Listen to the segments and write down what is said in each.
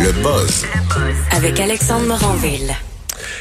Le buzz Avec Alexandre Moranville.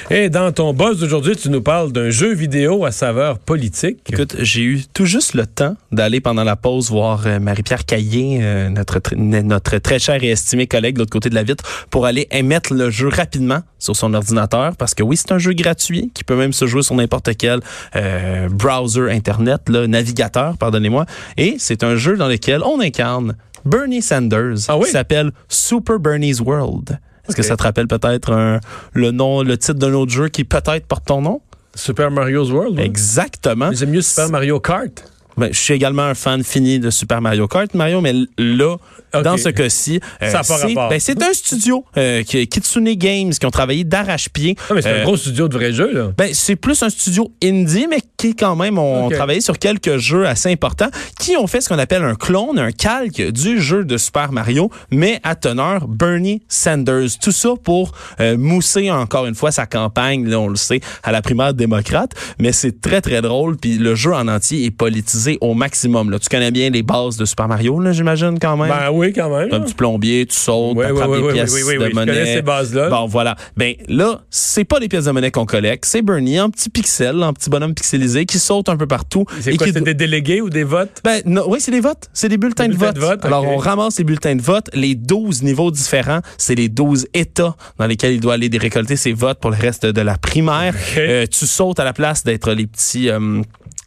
Et dans ton buzz d'aujourd'hui, tu nous parles d'un jeu vidéo à saveur politique. Écoute, j'ai eu tout juste le temps d'aller pendant la pause voir euh, Marie-Pierre Caillé, euh, notre, tr- notre très cher et estimé collègue de l'autre côté de la vitre, pour aller émettre le jeu rapidement sur son ordinateur. Parce que oui, c'est un jeu gratuit qui peut même se jouer sur n'importe quel euh, browser Internet, là, navigateur, pardonnez-moi. Et c'est un jeu dans lequel on incarne Bernie Sanders, Ah oui? qui s'appelle Super Bernie's World. Est-ce que ça te rappelle peut-être le nom, le titre d'un autre jeu qui peut-être porte ton nom? Super Mario's World. ouais. Exactement. J'aime mieux Super Mario Kart. Ben, je suis également un fan fini de Super Mario Kart, Mario, mais là, dans ce cas-ci, euh, c'est ben, c'est un studio, euh, Kitsune Games, qui ont travaillé d'arrache-pied. C'est Euh, un gros studio de vrais jeux, là. ben, c'est plus un studio indie, mais qui quand même ont travaillé sur quelques jeux assez importants, qui ont fait ce qu'on appelle un clone, un calque du jeu de Super Mario, mais à teneur Bernie Sanders. Tout ça pour euh, mousser encore une fois sa campagne, là, on le sait, à la primaire démocrate. Mais c'est très très drôle, puis le jeu en entier est politisé au maximum. Là. Tu connais bien les bases de Super Mario, là, j'imagine quand même? Ben oui, quand même. T'as un petit plombier, tu sautes, des ouais, pièces oui, oui, oui, de oui, je monnaie. connais ces bases-là. Bon, voilà. Ben là, c'est pas les pièces de monnaie qu'on collecte, c'est Bernie en petit pixel, en petit bonhomme pixelisé qui saute un peu partout. C'est quoi, qui c'est des délégués ou des votes? ben, non, oui, c'est des votes. C'est des bulletins, Des de, vote. de vote, Alors, on ramasse les bulletins de vote. Les 12 niveaux différents, c'est les 12 États dans lesquels il doit aller récolter ses votes pour le reste de la primaire. Euh, tu sautes à la place d'être les petits... euh,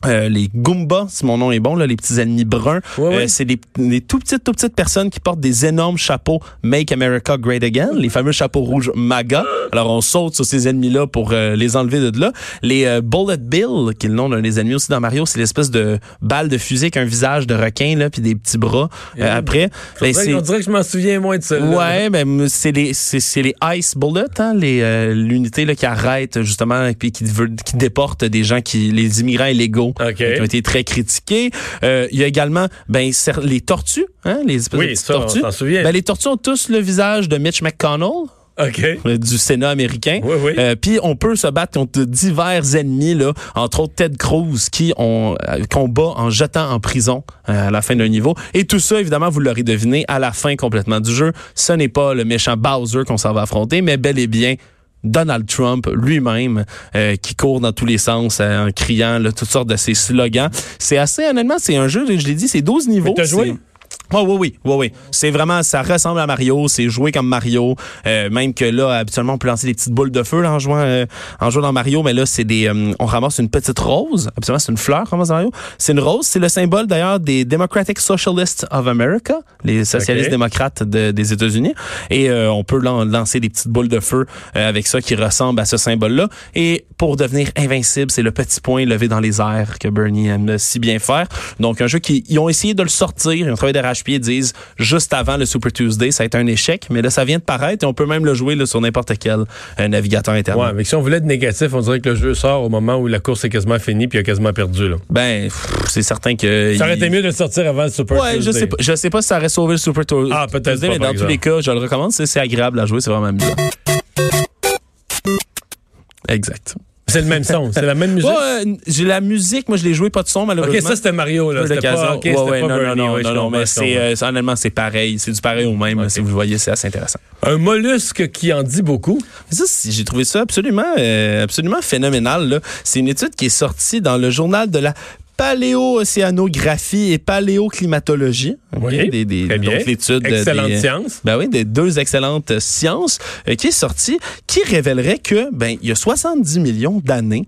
euh, les Goombas, si mon nom est bon, là, les petits ennemis bruns. Euh, c'est des, des tout petites, tout petites personnes qui portent des énormes chapeaux Make America Great Again, les fameux chapeaux rouges MAGA. Alors on saute sur ces ennemis-là pour euh, les enlever de là. Les euh, Bullet Bill, qui est le nom d'un des ennemis aussi dans Mario, c'est l'espèce de balle de fusil avec un visage de requin là, puis des petits bras. Euh, Et- après, ben, c'est on dirait que je m'en souviens moins de ça. Ouais, ben c'est les c'est les Ice Bullets, hein, les euh, l'unité là qui arrête justement et puis qui veut qui déporte des gens qui les immigrants illégaux OK. qui ont été très critiqués. Euh, il y a également ben les tortues, hein, les Oui, ça, on tortues. s'en souvient. Ben, les tortues ont tous le visage de Mitch McConnell euh, du Sénat américain. Oui, oui. Euh, Puis on peut se battre contre divers ennemis, là, entre autres Ted Cruz qui on euh, combat en jetant en prison euh, à la fin d'un niveau. Et tout ça, évidemment, vous l'aurez deviné à la fin complètement du jeu. Ce n'est pas le méchant Bowser qu'on s'en va affronter, mais bel et bien Donald Trump lui-même euh, qui court dans tous les sens euh, en criant là, toutes sortes de ses slogans. C'est assez honnêtement, c'est un jeu, je l'ai dit, c'est 12 niveaux. t'as joué? Oh, oui, oui, oui, oui. C'est vraiment, ça ressemble à Mario, c'est joué comme Mario. Euh, même que là, habituellement, on peut lancer des petites boules de feu là, en jouant, euh, en jouant dans Mario, mais là, c'est des, euh, on ramasse une petite rose. Habituellement, c'est une fleur, ramasse Mario. C'est une rose, c'est le symbole d'ailleurs des Democratic Socialists of America, les socialistes démocrates de- des États-Unis. Et euh, on peut lan- lancer des petites boules de feu euh, avec ça qui ressemble à ce symbole-là. Et pour devenir invincible, c'est le petit point levé dans les airs que Bernie aime si bien faire. Donc, un jeu qui, ils ont essayé de le sortir, ils ont travaillé ils disent, juste avant le Super Tuesday, ça a été un échec, mais là, ça vient de paraître et on peut même le jouer là, sur n'importe quel euh, navigateur Internet. Ouais, mais si on voulait être négatif, on dirait que le jeu sort au moment où la course est quasiment finie puis il a quasiment perdu. Là. Ben, c'est certain que... Ça aurait il- été mieux de le sortir avant le Super Ouais, je Tuesday. sais pas, je sais pas si ça aurait sauvé le Super Tuesday. Ah, peut-être mais dans tous les cas, je le recommande, c'est c'est agréable à jouer, c'est vraiment amusant. Exact. C'est le même son, c'est la même musique? Ouais, euh, j'ai la musique, moi je l'ai joué pas de son malheureusement. ok, ça c'était Mario. Là. C'était pas, ok, Ouais, c'était ouais, pas non, Bernie, non, non, non, comprends, mais c'est, euh, c'est- honnêtement, c'est pareil. C'est du pareil au même. Si vous le voyez, c'est assez intéressant. Un mollusque qui en dit beaucoup? Ça, j'ai trouvé ça absolument, euh, absolument phénoménal. là. C'est une étude qui est sortie dans le journal de la paléo-océanographie et paléoclimatologie. Oui, des, des- très bien. donc l'étude Excellente des, science. Ben oui, des deux excellentes sciences euh, qui est sortie, qui révélerait que, ben, il y a 70 millions d'années,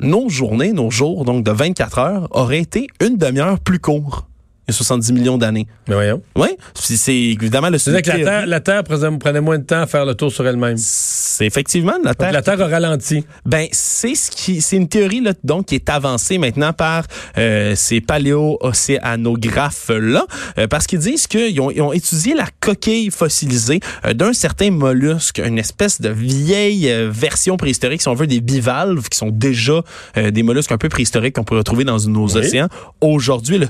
nos journées, nos jours, donc de 24 heures, auraient été une demi-heure plus courts. Il y a 70 millions d'années. Mais voyons. Oui, c'est évidemment le que la. Terre, la Terre prenait moins de temps à faire le tour sur elle-même. C'est effectivement la Donc Terre. la Terre a ralenti. Ben c'est ce qui c'est une théorie là donc qui est avancée maintenant par euh, ces paléo-océanographes là parce qu'ils disent qu'ils ont, ils ont étudié la coquille fossilisée euh, d'un certain mollusque, une espèce de vieille euh, version préhistorique si on veut des bivalves qui sont déjà euh, des mollusques un peu préhistoriques qu'on peut retrouver dans nos Oui. océans. Aujourd'hui le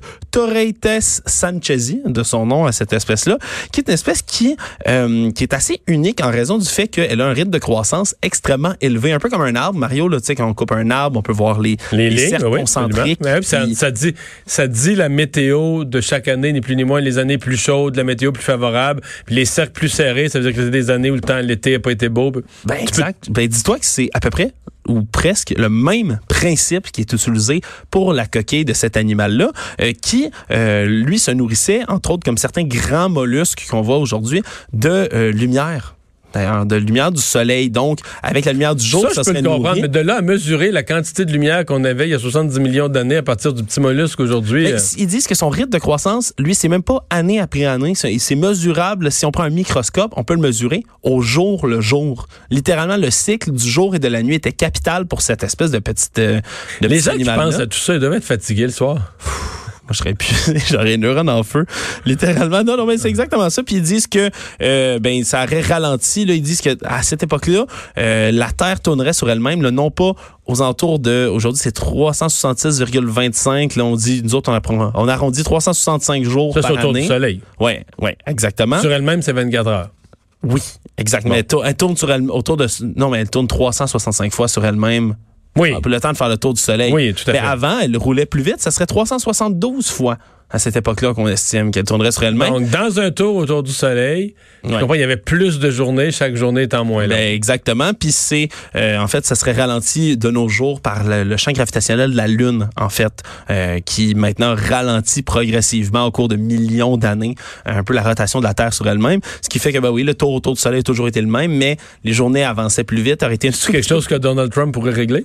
Sanchezi, de son nom à cette espèce-là, qui est une espèce qui, euh, qui est assez unique en raison du fait qu'elle a un rythme de croissance extrêmement élevé, un peu comme un arbre. Mario, là, tu sais, quand on coupe un arbre, on peut voir les, Les, les lignes, cercles oui, concentriques. puis ça, dit, ça dit la météo de chaque année, ni plus ni moins, les années plus chaudes, la météo plus favorable, puis les cercles plus serrés, ça veut dire que c'est des années où le temps, l'été n'a pas été beau. Ben, Tu peux- exact. Ben, dis-toi que c'est à peu près ou presque le même principe qui est utilisé pour la coquille de cet animal-là, euh, qui, euh, lui, se nourrissait, entre autres, comme certains grands mollusques qu'on voit aujourd'hui, de euh, lumière. D'ailleurs, de lumière du soleil. Donc, avec la lumière du jour, ça, ça, je peux serait le comprendre, mais de là à mesurer la quantité de lumière qu'on avait il y a 70 millions d'années à partir du petit mollusque aujourd'hui. Euh, Ils disent que son rythme de croissance, lui, c'est même pas année après année. C'est mesurable. Si on prend un microscope, on peut le mesurer au jour le jour. Littéralement, le cycle du jour et de la nuit était capital pour cette espèce de petite euh, de les petit gens qui pensent à tout ça, ils doivent être fatigués le soir. Moi, je serais plus, j'aurais les neurones en feu. Littéralement. Non, non, mais c'est exactement ça. Puis ils disent que, euh, ben, ça aurait ralenti, là. Ils disent que, à cette époque-là, euh, la Terre tournerait sur elle-même, non pas aux alentours de, aujourd'hui, c'est 366,25. Là, on dit, nous autres, on, apprend- on arrondit 365 jours Ça, par autour année. du soleil. Ouais, ouais, exactement. Sur elle-même, c'est 24 heures. Oui, exactement. Elle tourne sur elle, autour de, non, mais elle tourne 365 fois sur elle-même. Oui. Pour le temps de faire le tour du soleil. Oui, tout à Mais fait. avant, elle roulait plus vite. Ça serait 372 fois à cette époque-là qu'on estime qu'elle tournerait sur elle-même. Donc, dans un tour autour du soleil, je comprends, il y avait plus de journées, chaque journée étant moins longue. Ben, exactement. Puis c'est, euh, en fait, ça serait ralenti de nos jours par le, le champ gravitationnel de la Lune, en fait, euh, qui maintenant ralentit progressivement au cours de millions d'années un peu la rotation de la Terre sur elle-même. Ce qui fait que, ben oui, le tour autour du Soleil a toujours été le même, mais les journées avançaient plus vite, aurait été C'est quelque chose que Donald Trump pourrait régler?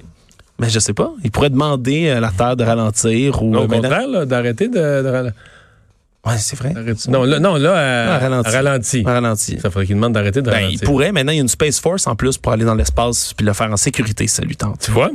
Mais je sais pas. Il pourrait demander à la Terre de ralentir ou. Non, euh, au contraire, d'arrêter de, de Ouais, c'est vrai. Non, là, non, là, à, ralenti. à ralenti. Ralenti. Ça ferait qu'il demande d'arrêter de Ben, ralentir. il pourrait. Maintenant, il y a une Space Force en plus pour aller dans l'espace puis le faire en sécurité, ça lui tente. Tu vois?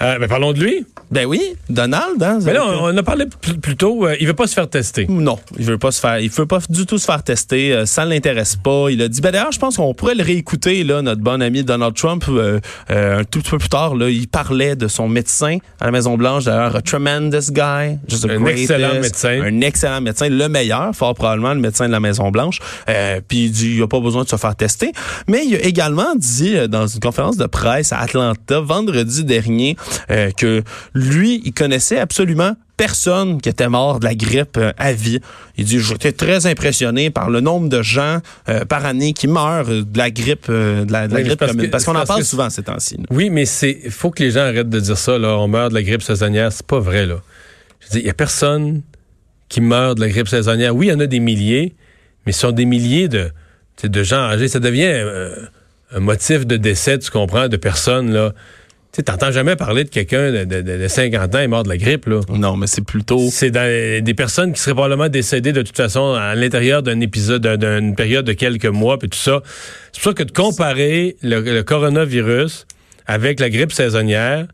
Euh, ben, parlons de lui. Ben oui, Donald, hein? Mais là, on, on a parlé plus, plus tôt, euh, il veut pas se faire tester. Non, il veut pas se faire, il veut pas du tout se faire tester. euh, ça ne l'intéresse pas. Il a dit, ben d'ailleurs, je pense qu'on pourrait le réécouter là, notre bon ami Donald Trump, euh, euh, un tout petit peu plus tard. Là, il parlait de son médecin à la Maison Blanche, d'ailleurs, a tremendous guy, just a Un greatest, excellent médecin. un excellent médecin, le meilleur, fort probablement le médecin de la Maison Blanche. Euh, Puis il dit, il a pas besoin de se faire tester. Mais il a également dit euh, dans une conférence de presse à Atlanta vendredi dernier euh, que lui, il connaissait absolument personne qui était mort de la grippe à vie. Il dit, j'étais très impressionné par le nombre de gens euh, par année qui meurent de la grippe, euh, de la, de la Oui, grippe parce commune. que- Parce qu'on en parle que- souvent ces temps-ci. Oui, mais c'est faut que les gens arrêtent de dire ça. Là, on meurt de la grippe saisonnière. C'est pas vrai. là. Je dis, il y a personne qui meurt de la grippe saisonnière. Oui, il y en a des milliers, mais ce sont des milliers de, de gens âgés. Ça devient euh, un motif de décès, tu comprends, de personnes. là. Tu n'entends jamais parler de quelqu'un de, de- de 50 ans est mort de la grippe. Là. Non, mais c'est plutôt... C'est des personnes qui seraient probablement décédées de toute façon à l'intérieur d'un épisode, d'un- d'une période de quelques mois, puis tout ça. C'est pour ça que de comparer le, le coronavirus avec la grippe saisonnière,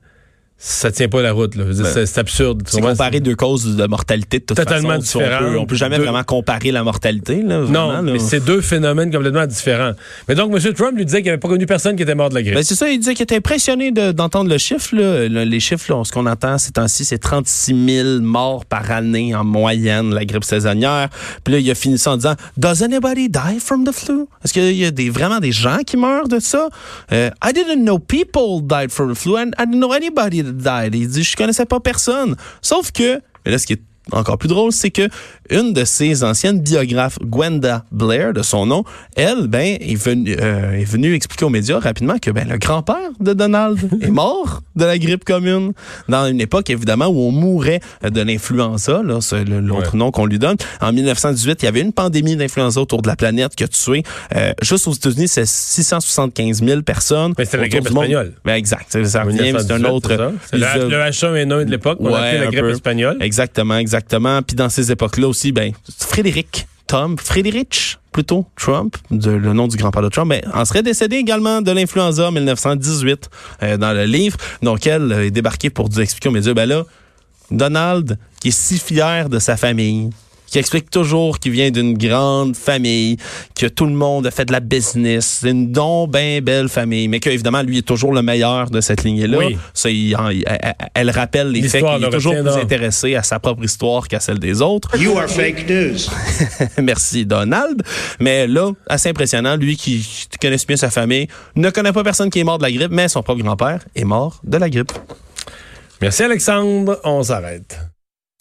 ça tient pas la route. là. C'est absurde. C'est comparer deux causes de mortalité de toute Totalement façon. On peut, différentes. on peut jamais Deux- vraiment comparer la mortalité. Là, Non, vraiment, là. mais c'est deux phénomènes complètement différents. Mais donc, M. Trump lui disait qu'il n'avait pas connu personne qui était mort de la grippe. Ben, c'est ça, il disait qu'il était impressionné de- d'entendre le chiffre. Là. Les chiffres, là, ce qu'on entend ces temps-ci, c'est 36 000 morts par année en moyenne, la grippe saisonnière. Puis là, il a fini ça en disant « Does anybody die from the flu? » Est-ce qu'il y a des, vraiment des gens qui meurent de ça? Euh, I didn't know people died from the flu and I didn't know anybody that Il dit « Je connaissais pas personne. » Sauf que, mais là, ce qui est encore plus drôle, c'est que une de ses anciennes biographes, Gwenda Blair, de son nom, elle, ben, est venue, euh, est venue expliquer aux médias rapidement que ben, le grand-père de Donald est mort de la grippe commune dans une époque, évidemment, où on mourait de l'influenza, là, c'est l'autre Ouais. nom qu'on lui donne. En 1918, il y avait une pandémie d'influenza autour de la planète qui a tué, euh, juste aux États-Unis, c'est 675 000 personnes. Mais c'était la grippe espagnole. Ben, exact. Ça revient, c'est un 1918, autre. c'est? C'est le, ont- le H1N1 de l'époque, on Ouais, appelait la grippe espagnole. Exactement, exactement. Puis dans ces époques-là aussi, ben, Frédéric Tom, Frédéric plutôt, Trump, le nom du grand-père de Trump, ben, en serait décédé également de l'influenza en 1918 euh, dans le livre. Donc elle euh, est débarquée pour expliquer aux médias, ben là, Donald, qui est si fier de sa famille, qui explique toujours qu'il vient d'une grande famille, que tout le monde a fait de la business, c'est une don bien belle famille, mais qu'évidemment, lui est toujours le meilleur de cette lignée-là. Oui. Ça, il- il- elle, elle rappelle les faits qu'il est toujours plus intéressé à sa propre histoire qu'à celle des autres. You are fake news. Merci Donald. Mais là, assez impressionnant, lui qui connaît bien sa famille, ne connaît pas personne qui est mort de la grippe, mais son propre grand-père est mort de la grippe. Merci Alexandre, on s'arrête.